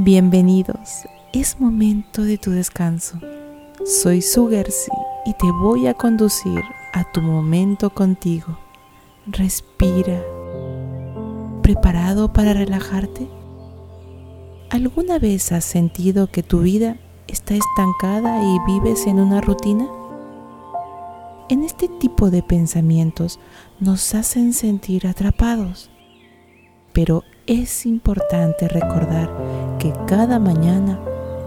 Bienvenidos, es momento de tu descanso. Soy Sugersi y te voy a conducir a tu momento contigo. Respira. ¿Preparado para relajarte? ¿Alguna vez has sentido que tu vida está estancada y vives en una rutina? En este tipo de pensamientos nos hacen sentir atrapados, pero es importante recordar que cada mañana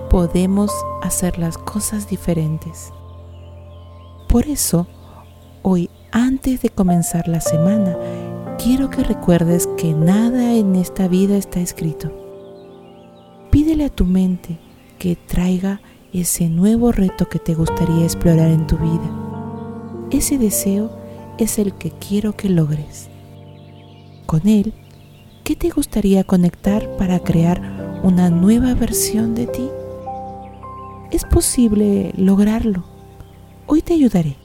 podemos hacer las cosas diferentes. Por eso, hoy antes de comenzar la semana, quiero que recuerdes que nada en esta vida está escrito. Pídele a tu mente que traiga ese nuevo reto que te gustaría explorar en tu vida. Ese deseo es el que quiero que logres. Con él ¿Qué te gustaría conectar para crear una nueva versión de ti? Es posible lograrlo. Hoy te ayudaré.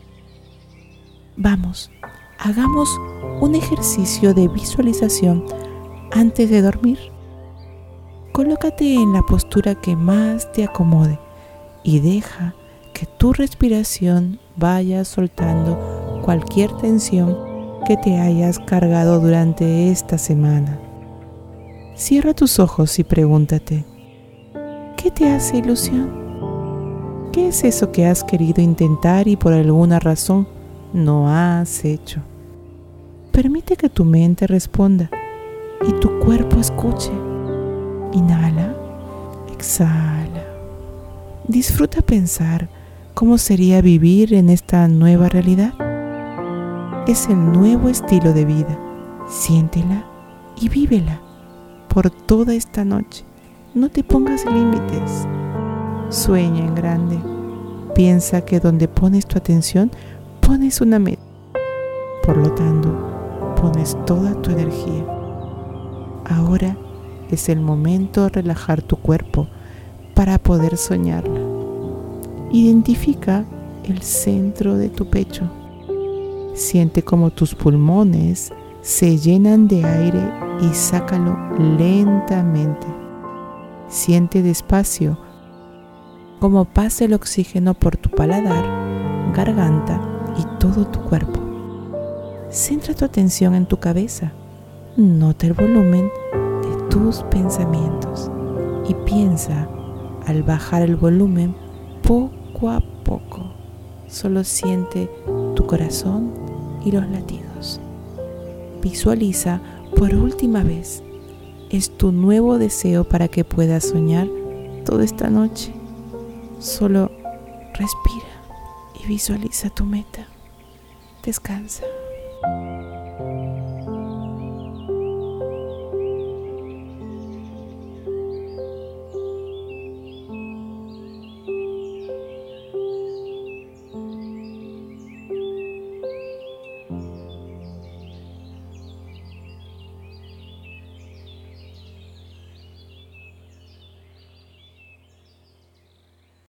Vamos, hagamos un ejercicio de visualización antes de dormir. Colócate en la postura que más te acomode y deja que tu respiración vaya soltando cualquier tensión que te hayas cargado durante esta semana. Cierra tus ojos y pregúntate, ¿qué te hace ilusión? ¿Qué es eso que has querido intentar y por alguna razón no has hecho? Permite que tu mente responda y tu cuerpo escuche. Inhala, exhala. Disfruta pensar cómo sería vivir en esta nueva realidad. Es el nuevo estilo de vida. Siéntela y vívela por toda esta noche. No te pongas límites. Sueña en grande. Piensa que donde pones tu atención, pones una meta. Por lo tanto, pones toda tu energía. Ahora es el momento de relajar tu cuerpo para poder soñarla. Identifica el centro de tu pecho. Siente como tus pulmones se llenan de aire y sácalo lentamente. Siente despacio cómo pasa el oxígeno por tu paladar, garganta y todo tu cuerpo. Centra tu atención en tu cabeza. Nota el volumen de tus pensamientos y piensa al bajar el volumen poco a poco. Solo siente tu corazón y los latidos. Visualiza por última vez. Es tu nuevo deseo para que puedas soñar toda esta noche. Solo respira y visualiza tu meta. Descansa.